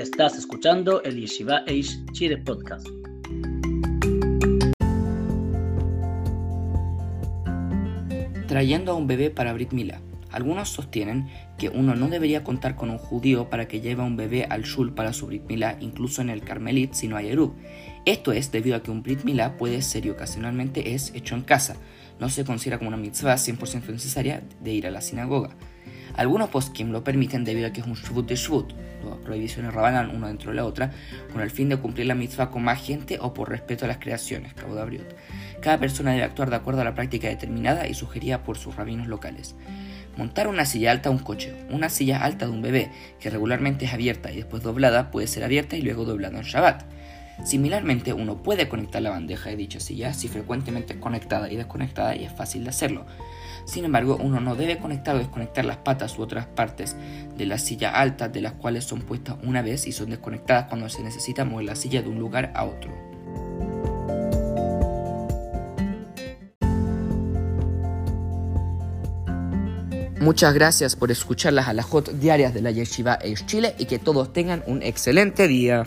Estás escuchando el Yeshiva Eish Chile Podcast. Trayendo a un bebé para Brit Mila. Algunos sostienen que uno no debería contar con un judío para que lleve a un bebé al shul para su Brit Milá, incluso en el Carmelit si no hay Eruv. Esto es debido a que un Brit Milá puede ser y ocasionalmente es hecho en casa. No se considera como una mitzvah 100% necesaria de ir a la sinagoga. Algunos poskim lo permiten debido a que es un shvut de shvut, las prohibiciones rabanan una dentro de la otra, con el fin de cumplir la mitzvah con más gente o por respeto a las creaciones, cabo de Cada persona debe actuar de acuerdo a la práctica determinada y sugerida por sus rabinos locales. Montar una silla alta a un coche. Una silla alta de un bebé, que regularmente es abierta y después doblada, puede ser abierta y luego doblada en Shabbat. Similarmente, uno puede conectar la bandeja de dicha silla si frecuentemente es conectada y desconectada y es fácil de hacerlo. Sin embargo, uno no debe conectar o desconectar las patas u otras partes de la silla alta de las cuales son puestas una vez y son desconectadas cuando se necesita mover la silla de un lugar a otro. Muchas gracias por escuchar las alajot diarias de la Yeshiva Eish Chile y que todos tengan un excelente día.